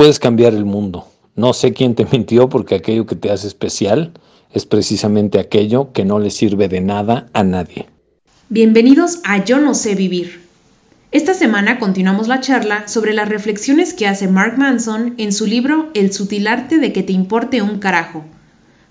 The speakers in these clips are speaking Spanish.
Puedes cambiar el mundo. No sé quién te mintió porque aquello que te hace especial es precisamente aquello que no le sirve de nada a nadie. Bienvenidos a Yo no sé vivir. Esta semana continuamos la charla sobre las reflexiones que hace Mark Manson en su libro El sutil arte de que te importe un carajo.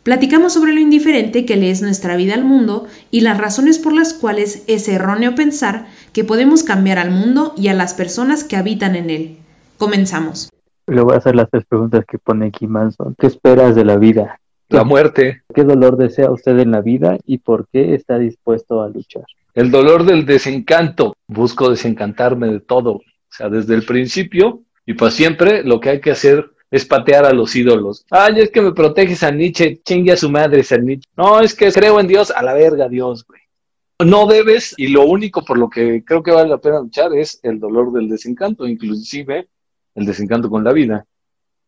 Platicamos sobre lo indiferente que le es nuestra vida al mundo y las razones por las cuales es erróneo pensar que podemos cambiar al mundo y a las personas que habitan en él. Comenzamos. Le voy a hacer las tres preguntas que pone aquí Manson. ¿Qué esperas de la vida? La muerte. ¿Qué dolor desea usted en la vida y por qué está dispuesto a luchar? El dolor del desencanto. Busco desencantarme de todo. O sea, desde el principio y para siempre lo que hay que hacer es patear a los ídolos. Ay, es que me proteges a Nietzsche, chingue a su madre San Nietzsche. No, es que creo en Dios, a la verga Dios, güey. No debes, y lo único por lo que creo que vale la pena luchar es el dolor del desencanto, inclusive el desencanto con la vida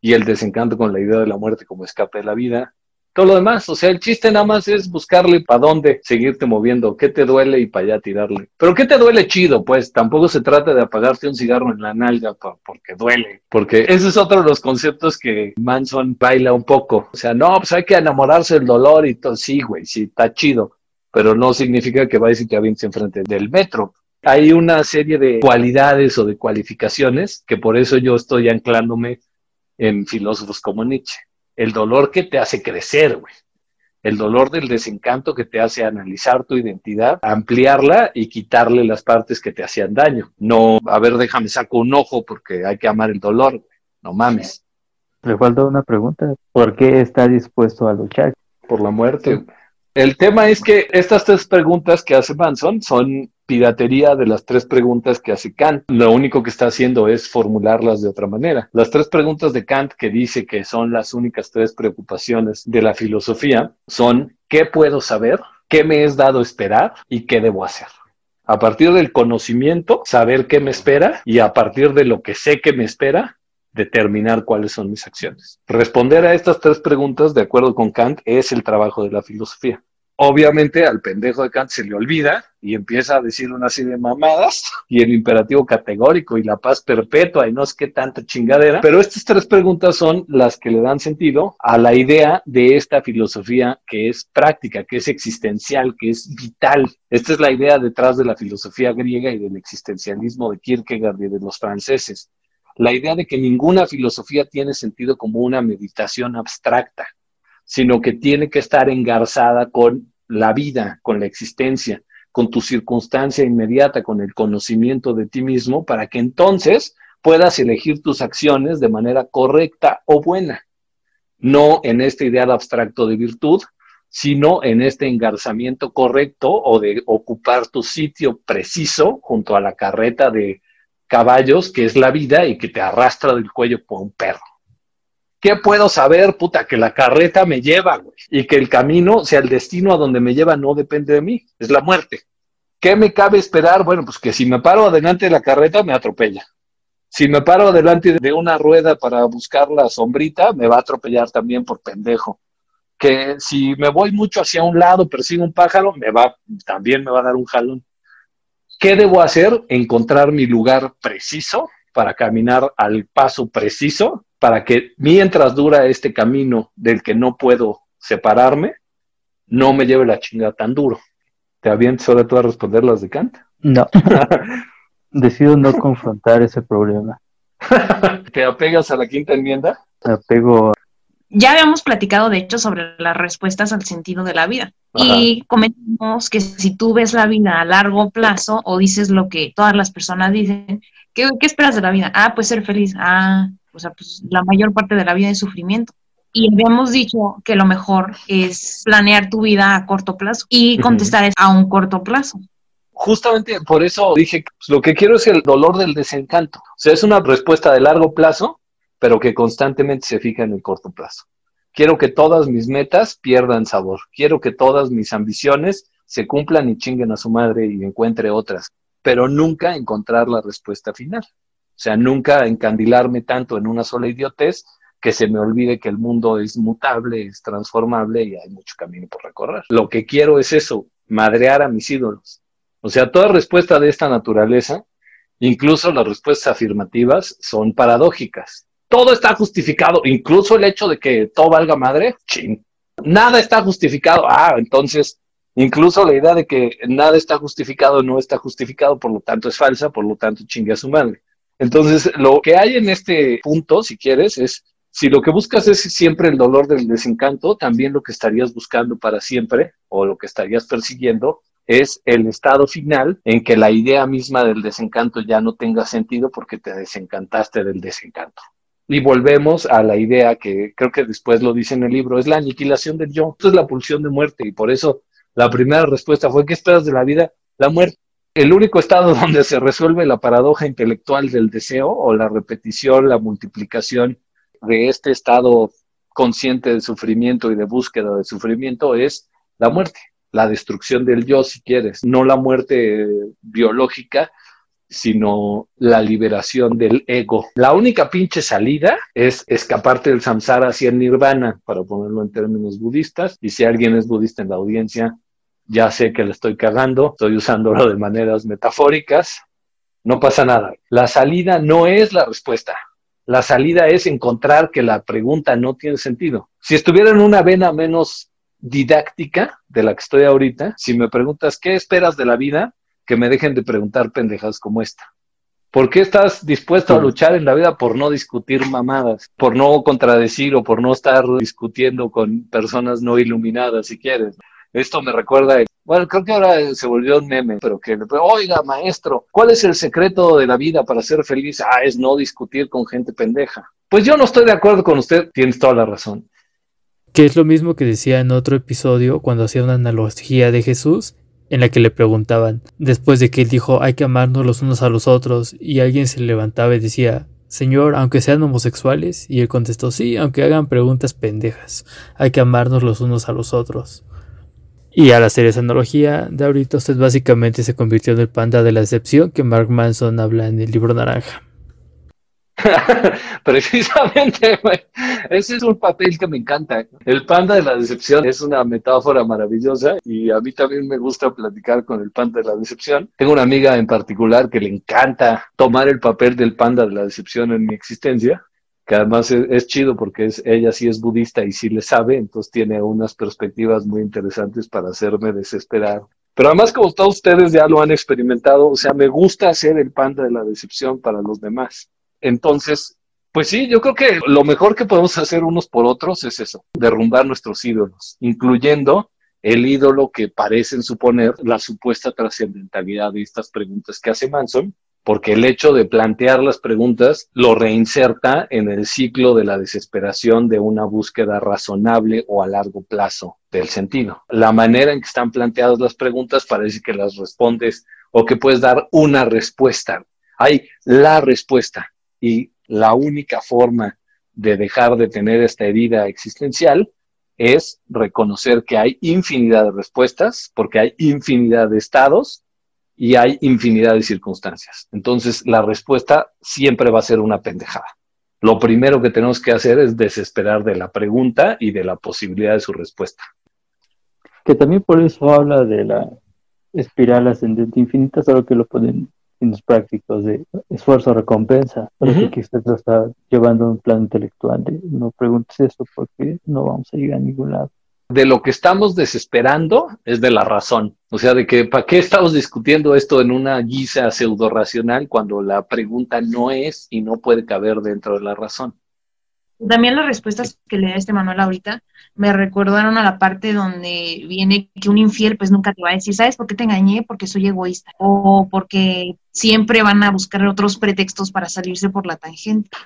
y el desencanto con la idea de la muerte como escape de la vida. Todo lo demás, o sea, el chiste nada más es buscarle para dónde seguirte moviendo, qué te duele y para allá tirarle. Pero qué te duele chido, pues tampoco se trata de apagarte un cigarro en la nalga porque duele, porque ese es otro de los conceptos que Manson baila un poco. O sea, no, pues hay que enamorarse del dolor y todo, sí, güey, sí, está chido, pero no significa que vayas y te avientes enfrente del metro hay una serie de cualidades o de cualificaciones que por eso yo estoy anclándome en filósofos como Nietzsche. El dolor que te hace crecer, güey. El dolor del desencanto que te hace analizar tu identidad, ampliarla y quitarle las partes que te hacían daño. No, a ver, déjame saco un ojo porque hay que amar el dolor, güey. No mames. Le falta una pregunta. ¿Por qué está dispuesto a luchar? Por la muerte. El tema es que estas tres preguntas que hace Manson son piratería de las tres preguntas que hace Kant. Lo único que está haciendo es formularlas de otra manera. Las tres preguntas de Kant que dice que son las únicas tres preocupaciones de la filosofía son ¿qué puedo saber? ¿Qué me es dado esperar? ¿Y qué debo hacer? A partir del conocimiento, saber qué me espera y a partir de lo que sé que me espera, determinar cuáles son mis acciones. Responder a estas tres preguntas, de acuerdo con Kant, es el trabajo de la filosofía. Obviamente al pendejo de Kant se le olvida y empieza a decir una serie de mamadas y el imperativo categórico y la paz perpetua y no es que tanta chingadera. Pero estas tres preguntas son las que le dan sentido a la idea de esta filosofía que es práctica, que es existencial, que es vital. Esta es la idea detrás de la filosofía griega y del existencialismo de Kierkegaard y de los franceses la idea de que ninguna filosofía tiene sentido como una meditación abstracta, sino que tiene que estar engarzada con la vida, con la existencia, con tu circunstancia inmediata, con el conocimiento de ti mismo, para que entonces puedas elegir tus acciones de manera correcta o buena, no en este ideal abstracto de virtud, sino en este engarzamiento correcto o de ocupar tu sitio preciso junto a la carreta de caballos, que es la vida y que te arrastra del cuello por un perro. ¿Qué puedo saber, puta? Que la carreta me lleva, güey. Y que el camino, o sea, el destino a donde me lleva no depende de mí, es la muerte. ¿Qué me cabe esperar? Bueno, pues que si me paro adelante de la carreta, me atropella. Si me paro adelante de una rueda para buscar la sombrita, me va a atropellar también por pendejo. Que si me voy mucho hacia un lado, persigo un pájaro, me va, también me va a dar un jalón. ¿Qué debo hacer? Encontrar mi lugar preciso para caminar al paso preciso, para que mientras dura este camino del que no puedo separarme, no me lleve la chingada tan duro. ¿Te avientes ahora tú a responder las de Kant? No. Decido no confrontar ese problema. ¿Te apegas a la quinta enmienda? Me apego ya habíamos platicado, de hecho, sobre las respuestas al sentido de la vida. Y comentamos que si tú ves la vida a largo plazo o dices lo que todas las personas dicen, ¿qué, esperas de la vida? Ah, pues ser feliz. Ah, o sea, pues la mayor parte de la vida es sufrimiento. Y habíamos dicho que lo mejor es planear tu vida a corto plazo y contestar es a un corto plazo. Justamente por eso dije, pues, lo que quiero es el dolor del desencanto. O sea, es una respuesta de largo plazo pero que constantemente se fija en el corto plazo. Quiero que todas mis metas pierdan sabor. Quiero que todas mis ambiciones se cumplan y chinguen a su madre y encuentre otras, pero nunca encontrar la respuesta final. O sea, nunca encandilarme tanto en una sola idiotez que se me olvide que el mundo es mutable, es transformable y hay mucho camino por recorrer. Lo que quiero es eso, madrear a mis ídolos. O sea, toda respuesta de esta naturaleza, incluso las respuestas afirmativas, son paradójicas todo está justificado, incluso el hecho de que todo valga madre, ching. Nada está justificado. Ah, entonces, incluso la idea de que nada está justificado no está justificado, por lo tanto es falsa, por lo tanto chingue a su madre. Entonces, lo que hay en este punto, si quieres, es si lo que buscas es siempre el dolor del desencanto, también lo que estarías buscando para siempre o lo que estarías persiguiendo es el estado final en que la idea misma del desencanto ya no tenga sentido porque te desencantaste del desencanto. Y volvemos a la idea que creo que después lo dice en el libro, es la aniquilación del yo. Esto es la pulsión de muerte y por eso la primera respuesta fue, ¿qué esperas de la vida? La muerte. El único estado donde se resuelve la paradoja intelectual del deseo o la repetición, la multiplicación de este estado consciente de sufrimiento y de búsqueda de sufrimiento es la muerte la destrucción del yo, si quieres, no la muerte biológica, sino la liberación del ego. La única pinche salida es escaparte del samsara hacia el nirvana, para ponerlo en términos budistas, y si alguien es budista en la audiencia, ya sé que le estoy cagando, estoy usándolo de maneras metafóricas, no pasa nada. La salida no es la respuesta. La salida es encontrar que la pregunta no tiene sentido. Si estuviera en una vena menos didáctica de la que estoy ahorita, si me preguntas qué esperas de la vida, que me dejen de preguntar pendejas como esta. ¿Por qué estás dispuesto a luchar en la vida por no discutir mamadas, por no contradecir o por no estar discutiendo con personas no iluminadas si quieres? Esto me recuerda, bueno, creo que ahora se volvió un meme, pero que, oiga, maestro, ¿cuál es el secreto de la vida para ser feliz? Ah, es no discutir con gente pendeja. Pues yo no estoy de acuerdo con usted, tienes toda la razón que es lo mismo que decía en otro episodio cuando hacía una analogía de Jesús, en la que le preguntaban, después de que él dijo hay que amarnos los unos a los otros, y alguien se levantaba y decía, Señor, aunque sean homosexuales, y él contestó, sí, aunque hagan preguntas pendejas, hay que amarnos los unos a los otros. Y al hacer esa analogía de ahorita, usted básicamente se convirtió en el panda de la excepción que Mark Manson habla en el libro naranja. Precisamente, ese es un papel que me encanta. El panda de la decepción es una metáfora maravillosa y a mí también me gusta platicar con el panda de la decepción. Tengo una amiga en particular que le encanta tomar el papel del panda de la decepción en mi existencia, que además es, chido porque es, ella sí es budista y sí le sabe, entonces tiene unas perspectivas muy interesantes para hacerme desesperar. Pero además, como todos ustedes ya lo han experimentado, o sea, me gusta hacer el panda de la decepción para los demás. Entonces, pues sí, yo creo que lo mejor que podemos hacer unos por otros es eso, derrumbar nuestros ídolos, incluyendo el ídolo que parecen suponer la supuesta trascendentalidad de estas preguntas que hace Manson, porque el hecho de plantear las preguntas lo reinserta en el ciclo de la desesperación de una búsqueda razonable o a largo plazo del sentido. La manera en que están planteadas las preguntas parece que las respondes o que puedes dar una respuesta. Hay la respuesta y la única forma de dejar de tener esta herida existencial es reconocer que hay infinidad de respuestas, porque hay infinidad de estados y hay infinidad de circunstancias. Entonces, la respuesta siempre va a ser una pendejada. Lo primero que tenemos que hacer es desesperar de la pregunta y de la posibilidad de su respuesta. Que también por eso habla de la espiral ascendente infinita, solo que lo pueden los prácticos de esfuerzo-recompensa, que usted lo está llevando a un plan intelectual de no preguntes eso porque no vamos a llegar a ningún lado. De lo que estamos desesperando es de la razón, o sea, de que ¿para qué estamos discutiendo esto en una guisa pseudo-racional cuando la pregunta no es y no puede caber dentro de la razón? También las respuestas que le da este Manuel ahorita me recordaron a la parte donde viene que un infiel pues nunca te va a decir, ¿sabes por qué te engañé? Porque soy egoísta o porque siempre van a buscar otros pretextos para salirse por la tangente.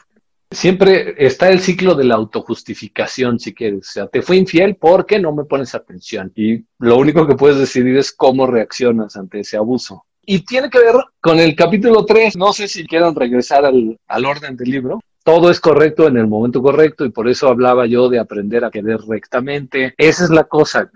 Siempre está el ciclo de la autojustificación, si quieres. O sea, te fui infiel porque no me pones atención. Y lo único que puedes decidir es cómo reaccionas ante ese abuso. Y tiene que ver con el capítulo 3. No sé si quieren regresar al, al orden del libro todo es correcto en el momento correcto y por eso hablaba yo de aprender a querer rectamente. Esa es la cosa.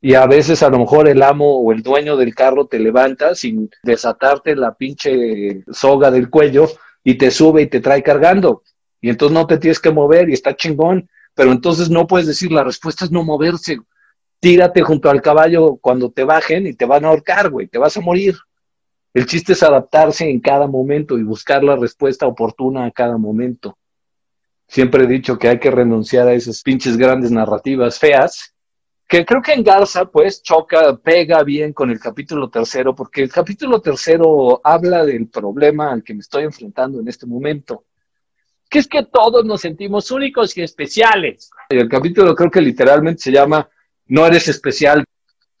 Y a veces a lo mejor el amo o el dueño del carro te levanta sin desatarte la pinche soga del cuello y te sube y te trae cargando. Y entonces no te tienes que mover y está chingón. Pero entonces no puedes decir, la respuesta es no moverse. Tírate junto al caballo cuando te bajen y te van a ahorcar, güey, te vas a morir. El chiste es adaptarse en cada momento y buscar la respuesta oportuna a cada momento. Siempre he dicho que hay que renunciar a esas pinches grandes narrativas feas, que creo que en Garza pues choca, pega bien con el capítulo tercero, porque el capítulo tercero habla del problema al que me estoy enfrentando en este momento, que es que todos nos sentimos únicos y especiales. Y el capítulo creo que literalmente se llama No eres especial,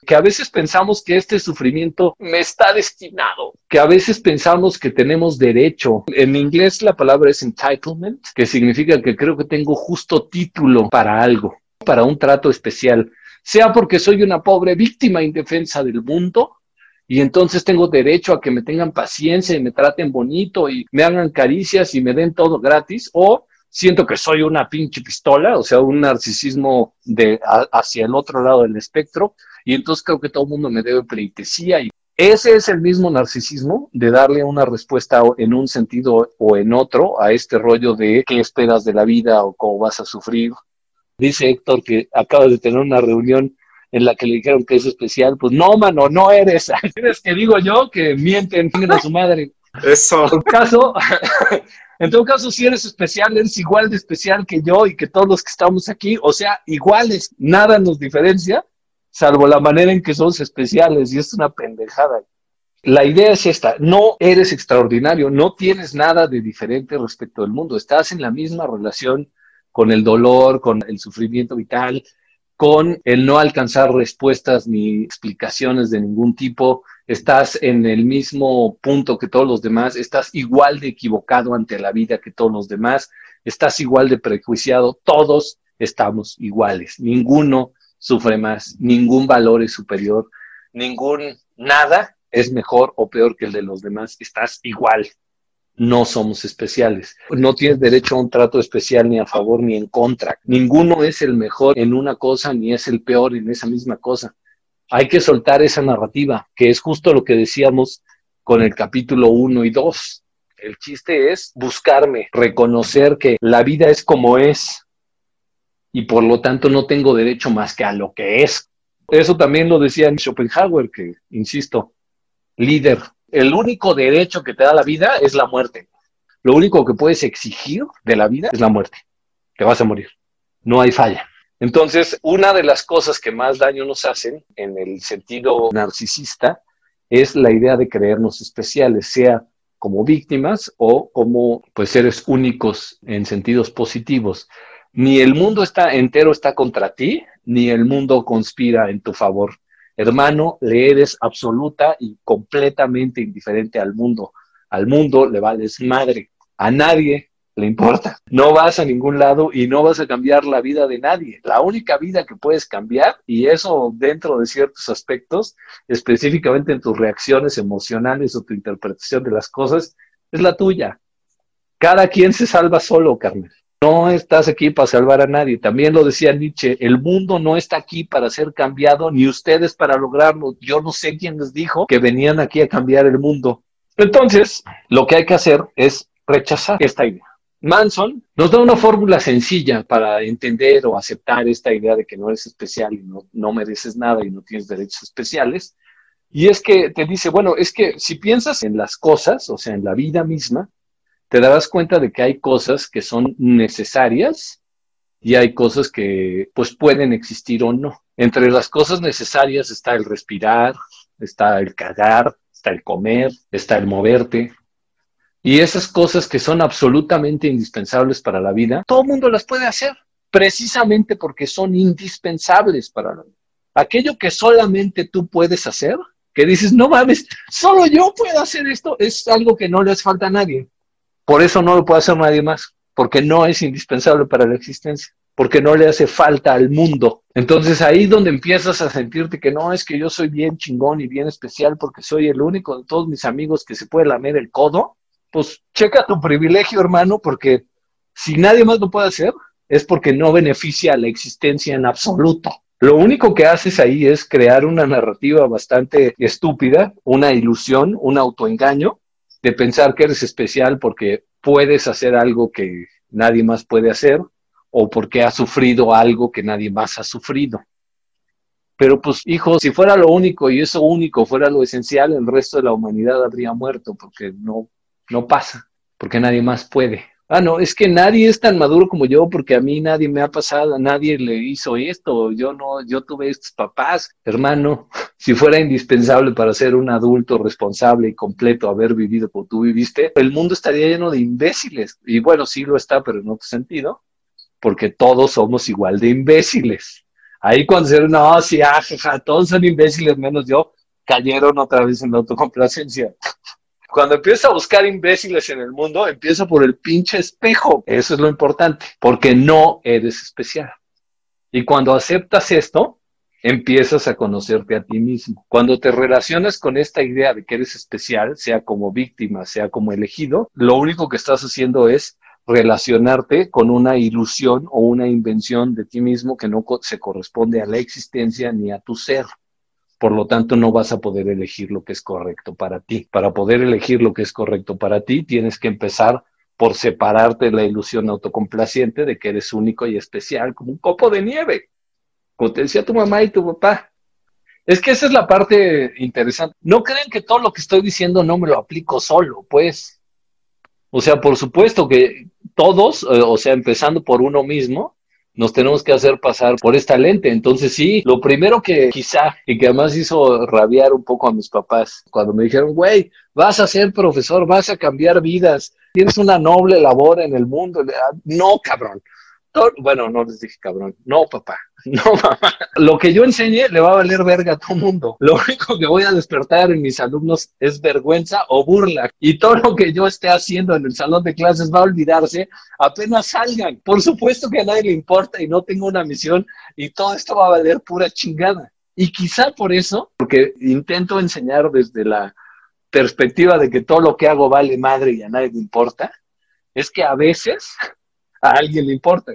que a veces pensamos que este sufrimiento me está destinado, que a veces pensamos que tenemos derecho. En inglés la palabra es entitlement, que significa que creo que tengo justo título para algo, para un trato especial, sea porque soy una pobre víctima indefensa del mundo, y entonces tengo derecho a que me tengan paciencia y me traten bonito y me hagan caricias y me den todo gratis, o siento que soy una pinche pistola, o sea, un narcisismo de hacia el otro lado del espectro, y entonces creo que todo el mundo me debe pleitesía y ese es el mismo narcisismo de darle una respuesta en un sentido o en otro a este rollo de qué esperas de la vida o cómo vas a sufrir. Dice Héctor que acaba de tener una reunión en la que le dijeron que es especial. Pues no, mano, no eres. Eres que digo yo que mienten, a su madre. Eso. En todo caso, en todo caso, si eres especial, eres igual de especial que yo y que todos los que estamos aquí. O sea, iguales, nada nos diferencia salvo la manera en que somos especiales y es una pendejada. La idea es esta, no eres extraordinario, no tienes nada de diferente respecto del mundo, estás en la misma relación con el dolor, con el sufrimiento vital, con el no alcanzar respuestas ni explicaciones de ningún tipo, estás en el mismo punto que todos los demás, estás igual de equivocado ante la vida que todos los demás, estás igual de prejuiciado, todos estamos iguales, ninguno sufre más, ningún valor es superior, ningún nada es mejor o peor que el de los demás, estás igual. No somos especiales. No tienes derecho a un trato especial ni a favor ni en contra. Ninguno es el mejor en una cosa ni es el peor en esa misma cosa. Hay que soltar esa narrativa, que es justo lo que decíamos con el capítulo 1 y 2. El chiste es buscarme, reconocer que la vida es como es, y por lo tanto no tengo derecho más que a lo que es. Eso también lo decía Schopenhauer, que, insisto, líder, el único derecho que te da la vida es la muerte. Lo único que puedes exigir de la vida es la muerte. Te vas a morir. No hay falla. Entonces, una de las cosas que más daño nos hacen en el sentido narcisista es la idea de creernos especiales, sea como víctimas o como pues seres únicos en sentidos positivos ni el mundo está entero está contra ti, ni el mundo conspira en tu favor. Hermano, le eres absoluta y completamente indiferente al mundo. Al mundo le vales madre. A nadie le importa. No vas a ningún lado y no vas a cambiar la vida de nadie. La única vida que puedes cambiar, y eso dentro de ciertos aspectos, específicamente en tus reacciones emocionales o tu interpretación de las cosas, es la tuya. Cada quien se salva solo, Carmen. No estás aquí para salvar a nadie. También lo decía Nietzsche, el mundo no está aquí para ser cambiado, ni ustedes para lograrlo. Yo no sé quién les dijo que venían aquí a cambiar el mundo. Entonces, lo que hay que hacer es rechazar esta idea. Manson nos da una fórmula sencilla para entender o aceptar esta idea de que no eres especial y no, no mereces nada y no tienes derechos especiales. Y es que te dice, bueno, es que si piensas en las cosas, o sea, en la vida misma, te darás cuenta de que hay cosas que son necesarias y hay cosas que pues pueden existir o no. Entre las cosas necesarias está el respirar, está el cagar, está el comer, está el moverte. Y esas cosas que son absolutamente indispensables para la vida, todo el mundo las puede hacer, precisamente porque son indispensables para la vida. Aquello que solamente tú puedes hacer, que dices, no mames, solo yo puedo hacer esto, es algo que no le hace falta a nadie. Por eso no lo puede hacer nadie más, porque no es indispensable para la existencia, porque no le hace falta al mundo. Entonces ahí donde empiezas a sentirte que no es que yo soy bien chingón y bien especial porque soy el único de todos mis amigos que se puede lamer el codo, pues checa tu privilegio, hermano, porque si nadie más lo puede hacer, es porque no beneficia a la existencia en absoluto. Lo único que haces ahí es crear una narrativa bastante estúpida, una ilusión, un autoengaño, de pensar que eres especial porque puedes hacer algo que nadie más puede hacer o porque has sufrido algo que nadie más ha sufrido. Pero pues, hijo, si fuera lo único y eso único fuera lo esencial, el resto de la humanidad habría muerto porque no, no pasa, porque nadie más puede ah, no, es que nadie es tan maduro como yo porque a mí nadie me ha pasado, nadie le hizo esto, yo no, yo tuve estos papás, hermano, si fuera indispensable para ser un adulto responsable y completo haber vivido como tú viviste, el mundo estaría lleno de imbéciles. Y bueno, sí lo está, pero en otro sentido, porque todos somos igual de imbéciles. Ahí cuando se no, sí, ah, todos son imbéciles menos yo, cayeron otra vez en la autocomplacencia. Cuando empieza a buscar imbéciles en el mundo, empieza por el pinche espejo. Eso es lo importante, porque no eres especial. Y cuando aceptas esto, empiezas a conocerte a ti mismo. Cuando te relacionas con esta idea de que eres especial, sea como víctima, sea como elegido, lo único que estás haciendo es relacionarte con una ilusión o una invención de ti mismo que no se corresponde a la existencia ni a tu ser. Por lo tanto, no vas a poder elegir lo que es correcto para ti. Para poder elegir lo que es correcto para ti, tienes que empezar por separarte de la ilusión autocomplaciente de que eres único y especial, como un copo de nieve. Como te decía tu mamá y tu papá. Es que esa es la parte interesante. No creen que todo lo que estoy diciendo no me lo aplico solo, pues. O sea, por supuesto que todos, eh, o sea, empezando por uno mismo, nos tenemos que hacer pasar por esta lente. Entonces sí, lo primero que quizá y que además hizo rabiar un poco a mis papás cuando me dijeron, güey, vas a ser profesor, vas a cambiar vidas, tienes una noble labor en el mundo. No, cabrón bueno, no les dije cabrón, no papá, no mamá. Lo que yo enseñe le va a valer verga a todo mundo. Lo único que voy a despertar en mis alumnos es vergüenza o burla. Y todo lo que yo esté haciendo en el salón de clases va a olvidarse apenas salgan. Por supuesto que a nadie le importa y no tengo una misión y todo esto va a valer pura chingada. Y quizá por eso, porque intento enseñar desde la perspectiva de que todo lo que hago vale madre y a nadie le importa, es que a veces a alguien le importa.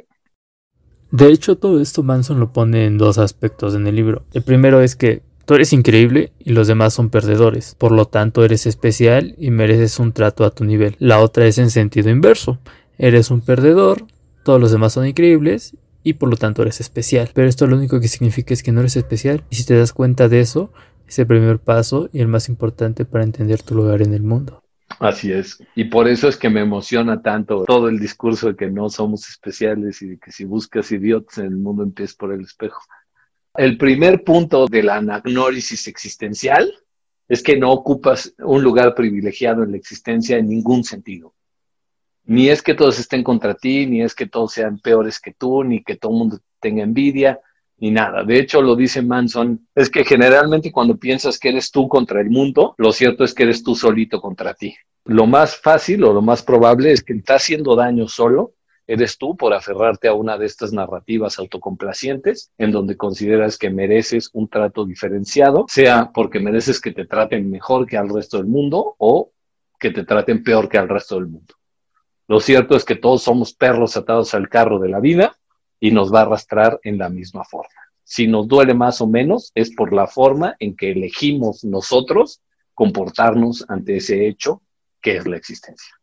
De hecho, todo esto Manson lo pone en dos aspectos en el libro. El primero es que tú eres increíble y los demás son perdedores. Por lo tanto, eres especial y mereces un trato a tu nivel. La otra es en sentido inverso. Eres un perdedor, todos los demás son increíbles y por lo tanto eres especial. Pero esto lo único que significa es que no eres especial. Y si te das cuenta de eso, es el primer paso y el más importante para entender tu lugar en el mundo. Así es. Y por eso es que me emociona tanto todo el discurso de que no somos especiales y de que si buscas idiotas en el mundo empieces por el espejo. El primer punto de la anagnórisis existencial es que no ocupas un lugar privilegiado en la existencia en ningún sentido. Ni es que todos estén contra ti, ni es que todos sean peores que tú, ni que todo el mundo tenga envidia ni nada. De hecho, lo dice Manson, es que generalmente cuando piensas que eres tú contra el mundo, lo cierto es que eres tú solito contra ti. Lo más fácil o lo más probable es que estás haciendo daño solo, eres tú por aferrarte a una de estas narrativas autocomplacientes en donde consideras que mereces un trato diferenciado, sea porque mereces que te traten mejor que al resto del mundo o que te traten peor que al resto del mundo. Lo cierto es que todos somos perros atados al carro de la vida y nos va a arrastrar en la misma forma. Si nos duele más o menos, es por la forma en que elegimos nosotros comportarnos ante ese hecho que es la existencia.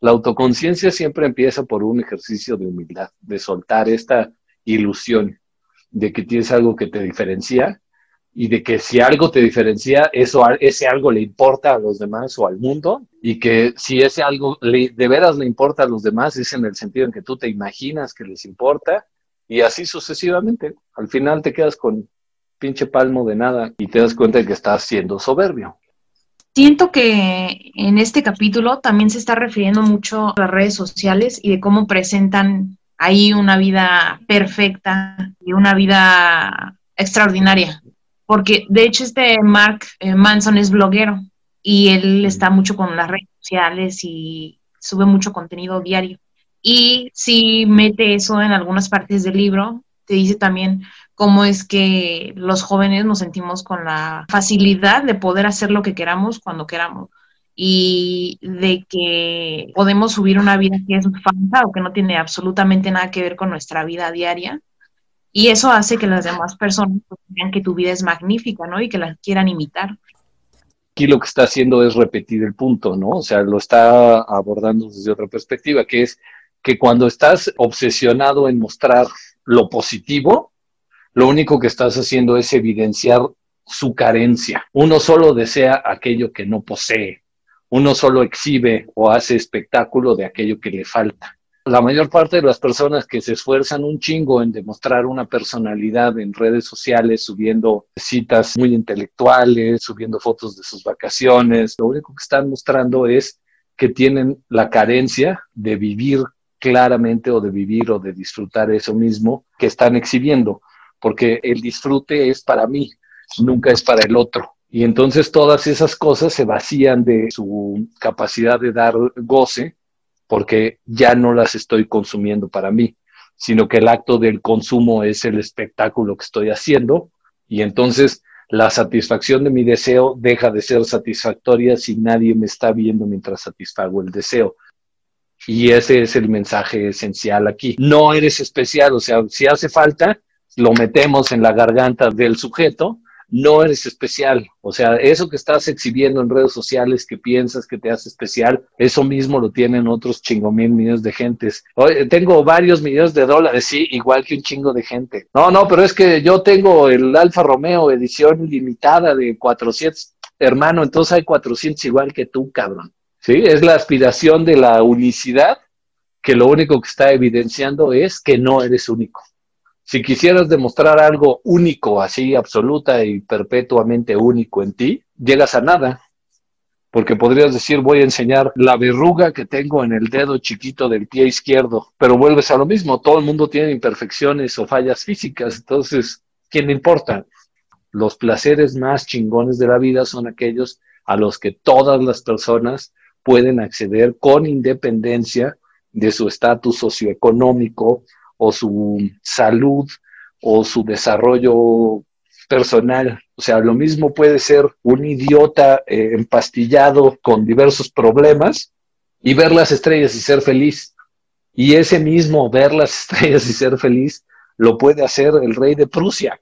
La autoconciencia siempre empieza por un ejercicio de humildad, de soltar esta ilusión de que tienes algo que te diferencia y de que si algo te diferencia, eso, ese algo le importa a los demás o al mundo, y que si ese algo de veras le importa a los demás, es en el sentido en que tú te imaginas que les importa, y así sucesivamente. Al final te quedas con pinche palmo de nada y te das cuenta de que estás siendo soberbio. Siento que en este capítulo también se está refiriendo mucho a las redes sociales y de cómo presentan ahí una vida perfecta y una vida extraordinaria porque de hecho este Mark eh, Manson es bloguero y él está mucho con las redes sociales y sube mucho contenido diario. Y si mete eso en algunas partes del libro, te dice también cómo es que los jóvenes nos sentimos con la facilidad de poder hacer lo que queramos cuando queramos y de que podemos subir una vida que es falsa o que no tiene absolutamente nada que ver con nuestra vida diaria y eso hace que las demás personas pues, vean que tu vida es magnífica, ¿no? Y que la quieran imitar. Aquí lo que está haciendo es repetir el punto, ¿no? O sea, lo está abordando desde otra perspectiva, que es que cuando estás obsesionado en mostrar lo positivo, lo único que estás haciendo es evidenciar su carencia. Uno solo desea aquello que no posee. Uno solo exhibe o hace espectáculo de aquello que le falta. La mayor parte de las personas que se esfuerzan un chingo en demostrar una personalidad en redes sociales, subiendo citas muy intelectuales, subiendo fotos de sus vacaciones, lo único que están mostrando es que tienen la carencia de vivir claramente o de vivir o de disfrutar eso mismo que están exhibiendo, porque el disfrute es para mí, nunca es para el otro. Y entonces todas esas cosas se vacían de su capacidad de dar goce porque ya no las estoy consumiendo para mí, sino que el acto del consumo es el espectáculo que estoy haciendo y entonces la satisfacción de mi deseo deja de ser satisfactoria si nadie me está viendo mientras satisfago el deseo. Y ese es el mensaje esencial aquí. No eres especial, o sea, si hace falta, lo metemos en la garganta del sujeto no eres especial. O sea, eso que estás exhibiendo en redes sociales que piensas que te hace especial, eso mismo lo tienen otros chingo mil millones de gentes. Tengo varios millones de dólares, sí, igual que un chingo de gente. No, no, pero es que yo tengo el Alfa Romeo edición limitada de 400. Hermano, entonces hay 400 igual que tú, cabrón. Sí, es la aspiración de la unicidad que lo único que está evidenciando es que no eres único. Si quisieras demostrar algo único, así absoluta y perpetuamente único en ti, llegas a nada. Porque podrías decir, voy a enseñar la verruga que tengo en el dedo chiquito del pie izquierdo, pero vuelves a lo mismo, todo el mundo tiene imperfecciones o fallas físicas, entonces, ¿quién importa? Los placeres más chingones de la vida son aquellos a los que todas las personas pueden acceder con independencia de su estatus socioeconómico, o su salud o su desarrollo personal. O sea, lo mismo puede ser un idiota eh, empastillado con diversos problemas y ver las estrellas y ser feliz. Y ese mismo ver las estrellas y ser feliz lo puede hacer el rey de Prusia.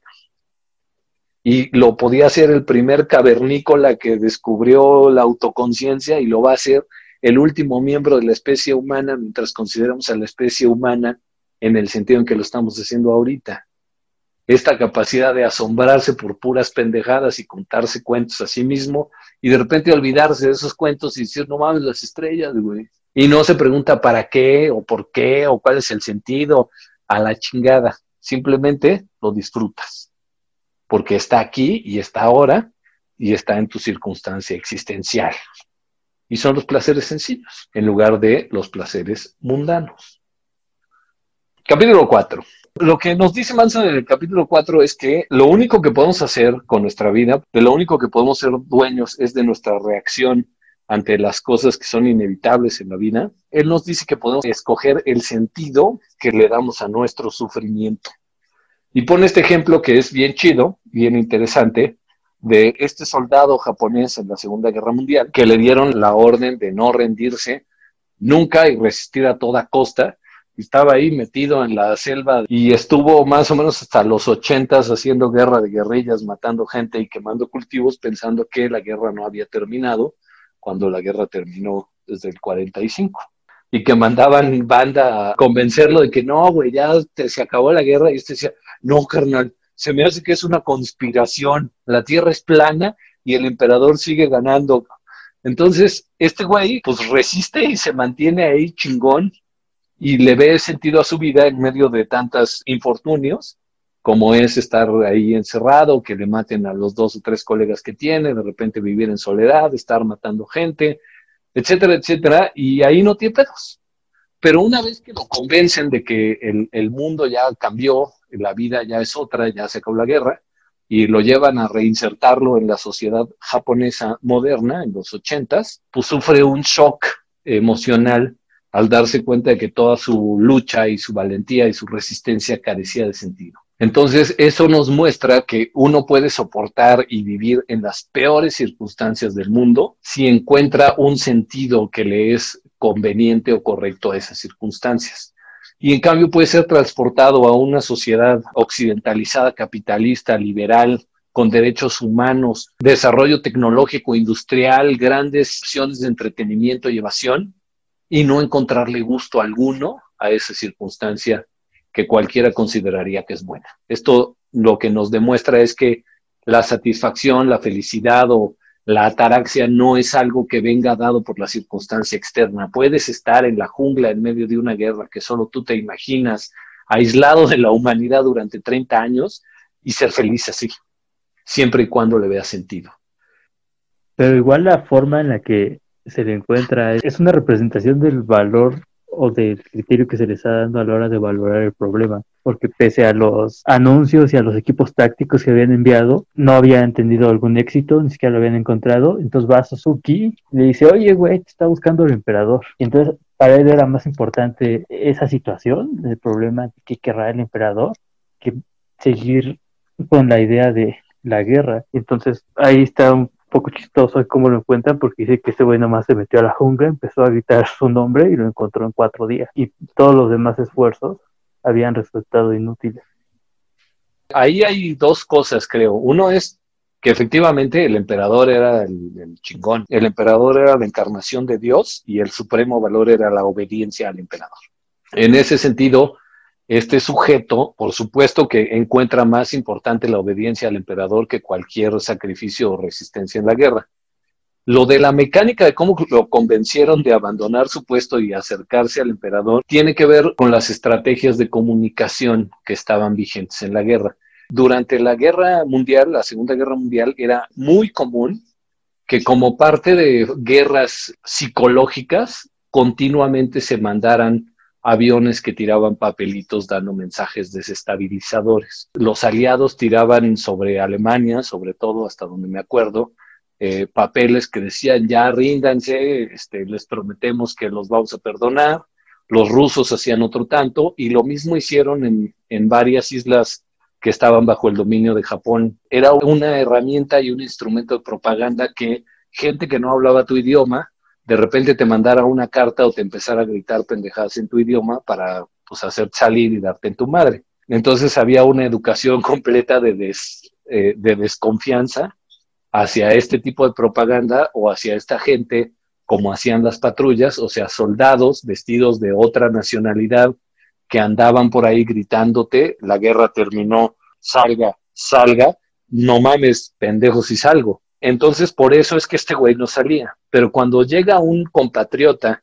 Y lo podía hacer el primer cavernícola que descubrió la autoconciencia y lo va a hacer el último miembro de la especie humana mientras consideramos a la especie humana en el sentido en que lo estamos haciendo ahorita. Esta capacidad de asombrarse por puras pendejadas y contarse cuentos a sí mismo y de repente olvidarse de esos cuentos y decir, no mames, las estrellas, güey. Y no se pregunta para qué o por qué o cuál es el sentido a la chingada. Simplemente lo disfrutas. Porque está aquí y está ahora y está en tu circunstancia existencial. Y son los placeres sencillos en lugar de los placeres mundanos. Capítulo 4. Lo que nos dice Manson en el capítulo 4 es que lo único que podemos hacer con nuestra vida, de lo único que podemos ser dueños es de nuestra reacción ante las cosas que son inevitables en la vida. Él nos dice que podemos escoger el sentido que le damos a nuestro sufrimiento. Y pone este ejemplo que es bien chido, bien interesante, de este soldado japonés en la Segunda Guerra Mundial, que le dieron la orden de no rendirse nunca y resistir a toda costa estaba ahí metido en la selva y estuvo más o menos hasta los ochentas haciendo guerra de guerrillas, matando gente y quemando cultivos, pensando que la guerra no había terminado, cuando la guerra terminó desde el 45. Y que mandaban banda a convencerlo de que no, güey, ya se acabó la guerra. Y este decía, no, carnal, se me hace que es una conspiración. La tierra es plana y el emperador sigue ganando. Entonces, este güey, pues resiste y se mantiene ahí chingón y le ve sentido a su vida en medio de tantos infortunios, como es estar ahí encerrado, que le maten a los dos o tres colegas que tiene, de repente vivir en soledad, estar matando gente, etcétera, etcétera, y ahí no tiene pedos. Pero una vez que lo convencen de que el, el mundo ya cambió, la vida ya es otra, ya se acabó la guerra, y lo llevan a reinsertarlo en la sociedad japonesa moderna en los ochentas, pues sufre un shock emocional al darse cuenta de que toda su lucha y su valentía y su resistencia carecía de sentido. Entonces, eso nos muestra que uno puede soportar y vivir en las peores circunstancias del mundo si encuentra un sentido que le es conveniente o correcto a esas circunstancias. Y en cambio puede ser transportado a una sociedad occidentalizada, capitalista, liberal, con derechos humanos, desarrollo tecnológico, industrial, grandes opciones de entretenimiento y evasión, y no encontrarle gusto alguno a esa circunstancia que cualquiera consideraría que es buena. Esto lo que nos demuestra es que la satisfacción, la felicidad o La ataraxia no es algo que venga dado por la circunstancia externa. Puedes estar en la jungla en medio de una guerra que solo tú te imaginas, aislado de la humanidad durante 30 años y ser feliz así, siempre y cuando le veas sentido. Pero igual la forma en la que se le encuentra es una representación del valor o del criterio que se le está dando a la hora de valorar el problema, porque pese a los anuncios y a los equipos tácticos que habían enviado, no había entendido algún éxito, ni siquiera lo habían encontrado, entonces va a Suzuki y le dice, oye, güey, te está buscando el emperador. Y entonces para él era más importante esa situación, el problema que querrá el emperador, que seguir con la idea de la guerra. Entonces ahí está un poco chistoso cómo lo encuentran porque dice que ese güey nomás se metió a la jungla, empezó a gritar su nombre y lo encontró en cuatro días. Y todos los demás esfuerzos habían resultado inútiles. Ahí hay dos cosas, creo. Uno es que efectivamente el emperador era el, chingón. El emperador era la encarnación de Dios y el supremo valor era la obediencia al emperador. En ese sentido, este sujeto, por supuesto que encuentra más importante la obediencia al emperador que cualquier sacrificio o resistencia en la guerra. Lo de la mecánica de cómo lo convencieron de abandonar su puesto y acercarse al emperador tiene que ver con las estrategias de comunicación que estaban vigentes en la guerra. Durante la guerra mundial, la Segunda Guerra Mundial, era muy común que como parte de guerras psicológicas continuamente se mandaran aviones que tiraban papelitos dando mensajes desestabilizadores. Los aliados tiraban sobre Alemania, sobre todo hasta donde me acuerdo, eh, papeles que decían ya ríndanse, este, les prometemos que los vamos a perdonar. Los rusos hacían otro tanto y lo mismo hicieron en, en varias islas que estaban bajo el dominio de Japón. Era una herramienta y un instrumento de propaganda que gente que no hablaba tu idioma de repente te mandara una carta o te empezara a gritar pendejadas en tu idioma para pues hacer salir y darte en tu madre. Entonces había una educación completa de, eh, de desconfianza hacia este tipo de propaganda o hacia esta gente como hacían las patrullas, o sea, soldados vestidos de otra nacionalidad que andaban por ahí gritándote, la guerra terminó, salga, salga, no mames, pendejos si salgo. Entonces, por eso es que este güey no salía. Pero cuando llega un compatriota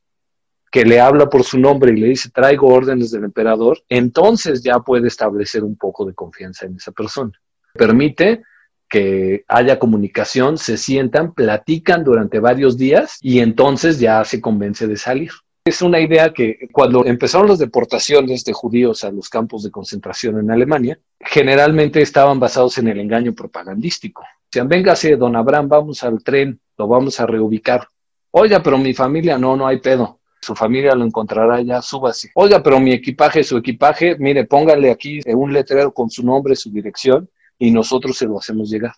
que le habla por su nombre y le dice traigo órdenes del emperador, entonces ya puede establecer un poco de confianza en esa persona. Permite que haya comunicación, se sientan, platican durante varios días y entonces ya se convence de salir. Es una idea que cuando empezaron las deportaciones de judíos a los campos de concentración en Alemania, generalmente estaban basados en el engaño propagandístico. Decían, véngase, don Abraham, vamos al tren, lo vamos a reubicar. Oiga, pero mi familia, no, no hay pedo. Su familia lo encontrará ya, súbase. Oiga, pero mi equipaje, su equipaje, mire, póngale aquí un letrero con su nombre, su dirección, y nosotros se lo hacemos llegar.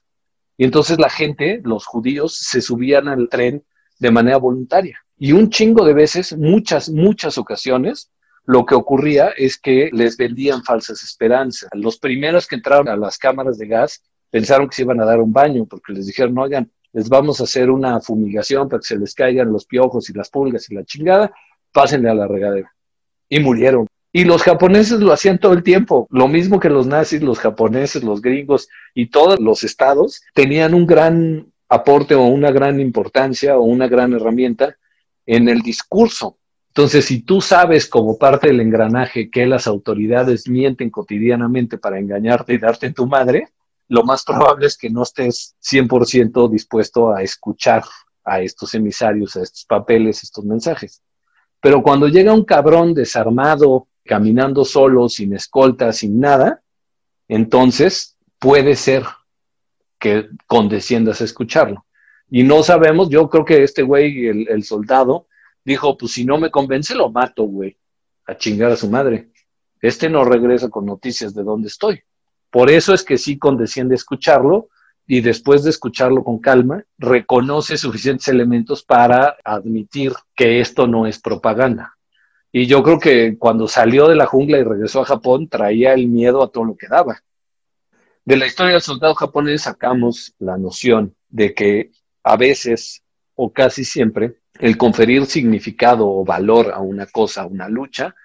Y entonces la gente, los judíos, se subían al tren de manera voluntaria. Y un chingo de veces, muchas, muchas ocasiones, lo que ocurría es que les vendían falsas esperanzas. Los primeros que entraron a las cámaras de gas pensaron que se iban a dar un baño porque les dijeron, oigan, les vamos a hacer una fumigación para que se les caigan los piojos y las pulgas y la chingada, pásenle a la regadera. Y murieron. Y los japoneses lo hacían todo el tiempo. Lo mismo que los nazis, los japoneses, los gringos y todos los estados tenían un gran aporte o una gran importancia o una gran herramienta en el discurso. Entonces, si tú sabes como parte del engranaje que las autoridades mienten cotidianamente para engañarte y darte tu madre, lo más probable es que no estés 100% dispuesto a escuchar a estos emisarios, a estos papeles, estos mensajes. Pero cuando llega un cabrón desarmado, caminando solo, sin escolta, sin nada, entonces puede ser que condesciendas a escucharlo. Y no sabemos, yo creo que este güey, el, soldado, dijo, pues si no me convence, lo mato, güey, a chingar a su madre. Este no regresa con noticias de dónde estoy. Por eso es que sí condesciende escucharlo y después de escucharlo con calma, reconoce suficientes elementos para admitir que esto no es propaganda. Y yo creo que cuando salió de la jungla y regresó a Japón, traía el miedo a todo lo que daba. De la historia del soldado japonés sacamos la noción de que a veces, o casi siempre, el conferir significado o valor a una cosa, a una lucha,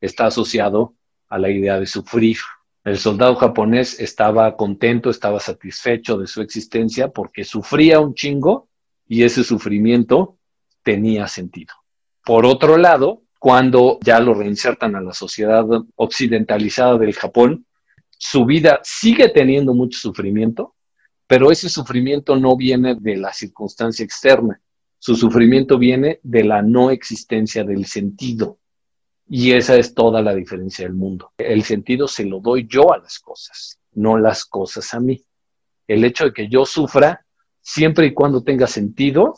está asociado a la idea de sufrir El soldado japonés estaba contento, estaba satisfecho de su existencia porque sufría un chingo y ese sufrimiento tenía sentido. Por otro lado, cuando ya lo reinsertan a la sociedad occidentalizada del Japón, su vida sigue teniendo mucho sufrimiento, pero ese sufrimiento no viene de la circunstancia externa, su sufrimiento viene de la no existencia del sentido. Y esa es toda la diferencia del mundo. El sentido se lo doy yo a las cosas, no las cosas a mí. El hecho de que yo sufra, siempre y cuando tenga sentido,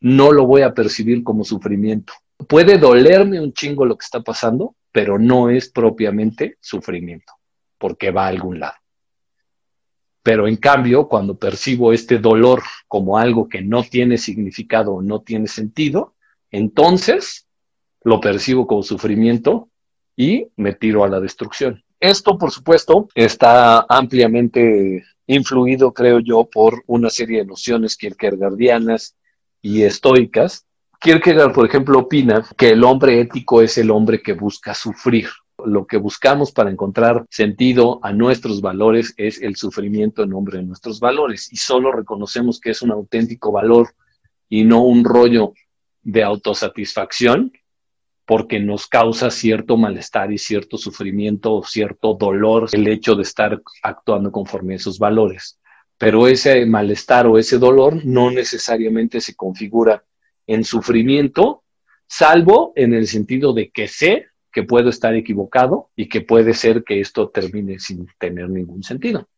no lo voy a percibir como sufrimiento. Puede dolerme un chingo lo que está pasando, pero no es propiamente sufrimiento, porque va a algún lado. Pero en cambio, cuando percibo este dolor como algo que no tiene significado o no tiene sentido, entonces lo percibo como sufrimiento y me tiro a la destrucción. Esto, por supuesto, está ampliamente influido, creo yo, por una serie de nociones kierkegaardianas y estoicas. Kierkegaard, por ejemplo, opina que el hombre ético es el hombre que busca sufrir. Lo que buscamos para encontrar sentido a nuestros valores es el sufrimiento en nombre de nuestros valores y solo reconocemos que es un auténtico valor y no un rollo de autosatisfacción porque nos causa cierto malestar y cierto sufrimiento o cierto dolor el hecho de estar actuando conforme a esos valores. Pero ese malestar o ese dolor no necesariamente se configura en sufrimiento, salvo en el sentido de que sé que puedo estar equivocado y que puede ser que esto termine sin tener ningún sentido.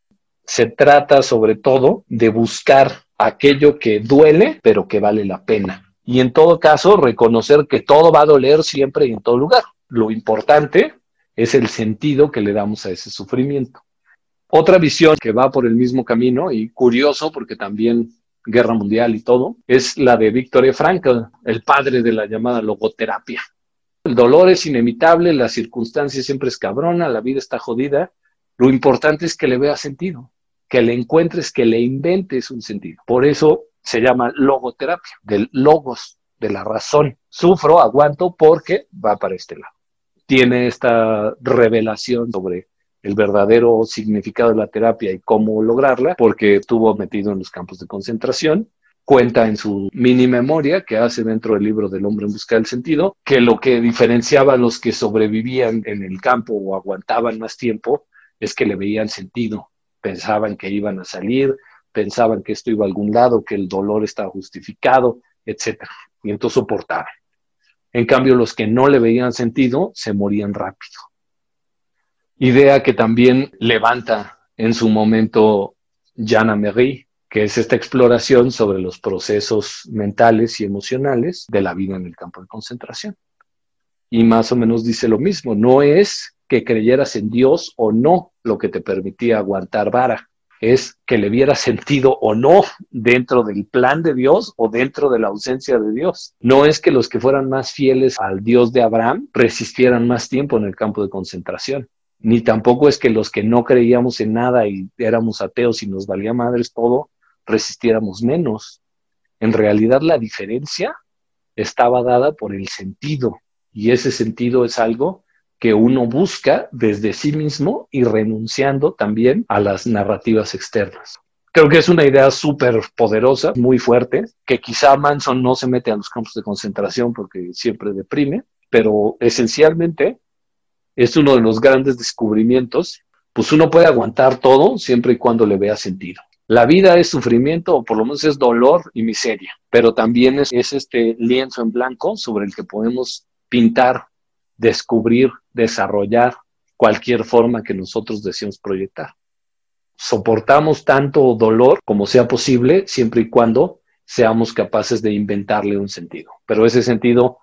Se trata sobre todo de buscar aquello que duele, pero que vale la pena y en todo caso reconocer que todo va a doler siempre y en todo lugar. Lo importante es el sentido que le damos a ese sufrimiento. Otra visión que va por el mismo camino y curioso porque también guerra mundial y todo, es la de Viktor Frankl, el padre de la llamada logoterapia. El dolor es inevitable, la circunstancia siempre es cabrona, la vida está jodida. Lo importante es que le vea sentido, que le encuentres, que le inventes un sentido. Por eso se llama logoterapia, del logos, de la razón. Sufro, aguanto porque va para este lado. Tiene esta revelación sobre el verdadero significado de la terapia y cómo lograrla, porque estuvo metido en los campos de concentración. Cuenta en su mini memoria que hace dentro del libro del hombre en busca del sentido, que lo que diferenciaba a los que sobrevivían en el campo o aguantaban más tiempo es que le veían sentido, pensaban que iban a salir, pensaban que esto iba a algún lado, que el dolor estaba justificado, etc. Y entonces soportaban. En cambio, los que no le veían sentido se morían rápido. Idea que también levanta en su momento Jana Marie, que es esta exploración sobre los procesos mentales y emocionales de la vida en el campo de concentración. Y más o menos dice lo mismo, no es que creyeras en Dios o no lo que te permitía aguantar vara, es que le viera sentido o no dentro del plan de Dios o dentro de la ausencia de Dios. No es que los que fueran más fieles al Dios de Abraham resistieran más tiempo en el campo de concentración, ni tampoco es que los que no creíamos en nada y éramos ateos y nos valía madres todo, resistiéramos menos. En realidad la diferencia estaba dada por el sentido y ese sentido es algo que uno busca desde sí mismo y renunciando también a las narrativas externas. Creo que es una idea súper poderosa, muy fuerte, que quizá Manson no se mete a los campos de concentración porque siempre deprime, pero esencialmente es uno de los grandes descubrimientos, pues uno puede aguantar todo siempre y cuando le vea sentido. La vida es sufrimiento o por lo menos es dolor y miseria, pero también es, es este lienzo en blanco sobre el que podemos pintar descubrir, desarrollar cualquier forma que nosotros deseemos proyectar. Soportamos tanto dolor como sea posible, siempre y cuando seamos capaces de inventarle un sentido. Pero ese sentido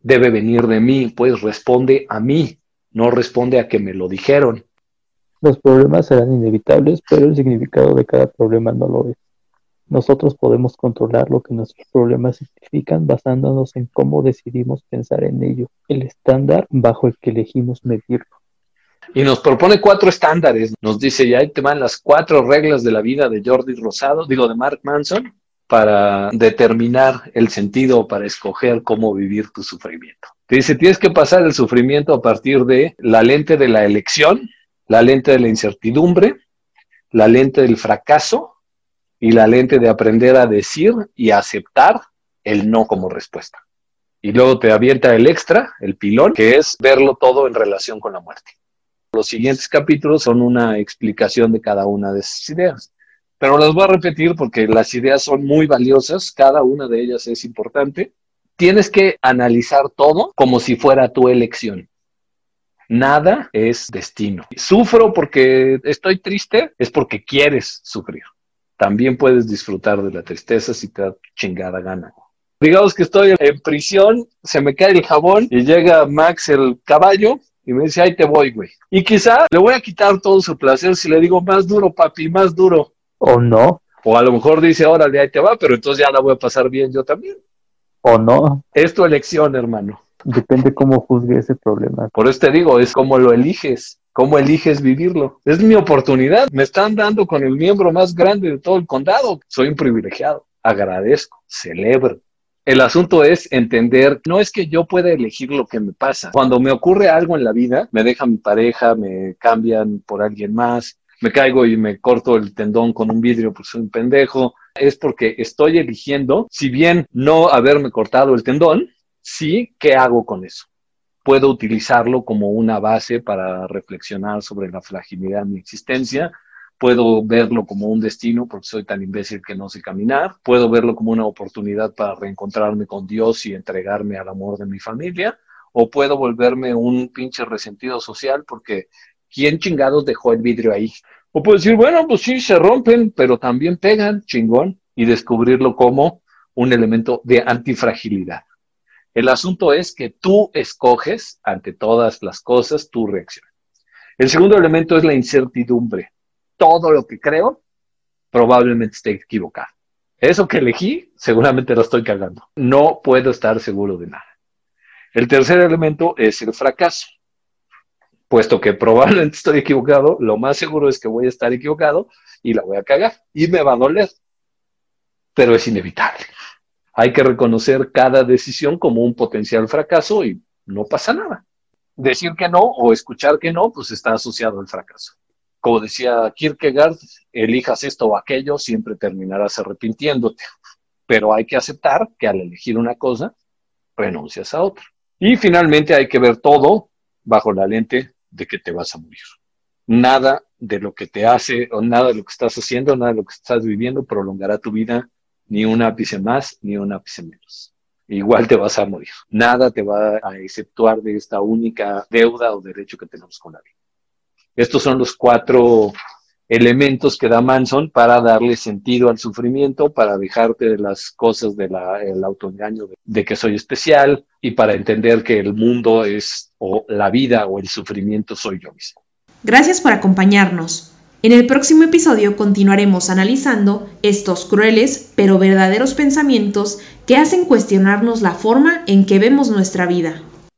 debe venir de mí, pues responde a mí, no responde a que me lo dijeron. Los problemas serán inevitables, pero el significado de cada problema no lo es. Nosotros podemos controlar lo que nuestros problemas significan basándonos en cómo decidimos pensar en ello, el estándar bajo el que elegimos medirlo. Y nos propone cuatro estándares. Nos dice, ya ahí te van las cuatro reglas de la vida de Jordi Rosado, digo de Mark Manson, para determinar el sentido, para escoger cómo vivir tu sufrimiento. Te dice, tienes que pasar el sufrimiento a partir de la lente de la elección, la lente de la incertidumbre, la lente del fracaso y la lente de aprender a decir y aceptar el no como respuesta. Y luego te avienta el extra, el pilón, que es verlo todo en relación con la muerte. Los siguientes capítulos son una explicación de cada una de esas ideas. Pero las voy a repetir porque las ideas son muy valiosas, cada una de ellas es importante. Tienes que analizar todo como si fuera tu elección. Nada es destino. Sufro porque estoy triste, es porque quieres sufrir. También puedes disfrutar de la tristeza si te da chingada gana. Digamos que estoy en prisión, se me cae el jabón y llega Max el caballo y me dice, ahí te voy, güey. Y quizá le voy a quitar todo su placer si le digo, más duro, papi, más duro. O no. O a lo mejor dice, órale, ahí te va, pero entonces ya la voy a pasar bien yo también. O no. Es tu elección, hermano. Depende cómo juzgue ese problema. Por eso te digo, es como lo eliges, cómo eliges vivirlo. Es mi oportunidad. Me están dando con el miembro más grande de todo el condado. Soy un privilegiado. Agradezco, celebro. El asunto es entender, no es que yo pueda elegir lo que me pasa. Cuando me ocurre algo en la vida, me deja mi pareja, me cambian por alguien más, me caigo y me corto el tendón con un vidrio porque soy un pendejo, es porque estoy eligiendo, si bien no haberme cortado el tendón, sí, ¿qué hago con eso? Puedo utilizarlo como una base para reflexionar sobre la fragilidad de mi existencia, puedo verlo como un destino porque soy tan imbécil que no sé caminar, puedo verlo como una oportunidad para reencontrarme con Dios y entregarme al amor de mi familia, o puedo volverme un pinche resentido social porque ¿quién chingados dejó el vidrio ahí? O puedo decir, bueno, pues sí, se rompen, pero también pegan, chingón, y descubrirlo como un elemento de antifragilidad. El asunto es que tú escoges ante todas las cosas tu reacción. El segundo elemento es la incertidumbre. Todo lo que creo probablemente esté equivocado. Eso que elegí, seguramente lo estoy cagando. No puedo estar seguro de nada. El tercer elemento es el fracaso puesto que probablemente estoy equivocado, lo más seguro es que voy a estar equivocado y la voy a cagar y me va a doler. Pero es inevitable. Hay que reconocer cada decisión como un potencial fracaso y no pasa nada. Decir que no o escuchar que no, pues está asociado al fracaso. Como decía Kierkegaard, elijas esto o aquello, siempre terminarás arrepintiéndote. Pero hay que aceptar que al elegir una cosa, renuncias a otra. Y finalmente hay que ver todo bajo la lente de que te vas a morir. Nada de lo que te hace o nada de lo que estás haciendo, nada de lo que estás viviendo prolongará tu vida ni un ápice más ni un ápice menos. Igual te vas a morir. Nada te va a exceptuar de esta única deuda o derecho que tenemos con la vida. Estos son los cuatro elementos que da Manson para darle sentido al sufrimiento, para dejarte de las cosas del autoengaño de, que soy especial y para entender que el mundo es o la vida o el sufrimiento soy yo mismo. Gracias por acompañarnos. En el próximo episodio continuaremos analizando estos crueles pero verdaderos pensamientos que hacen cuestionarnos la forma en que vemos nuestra vida.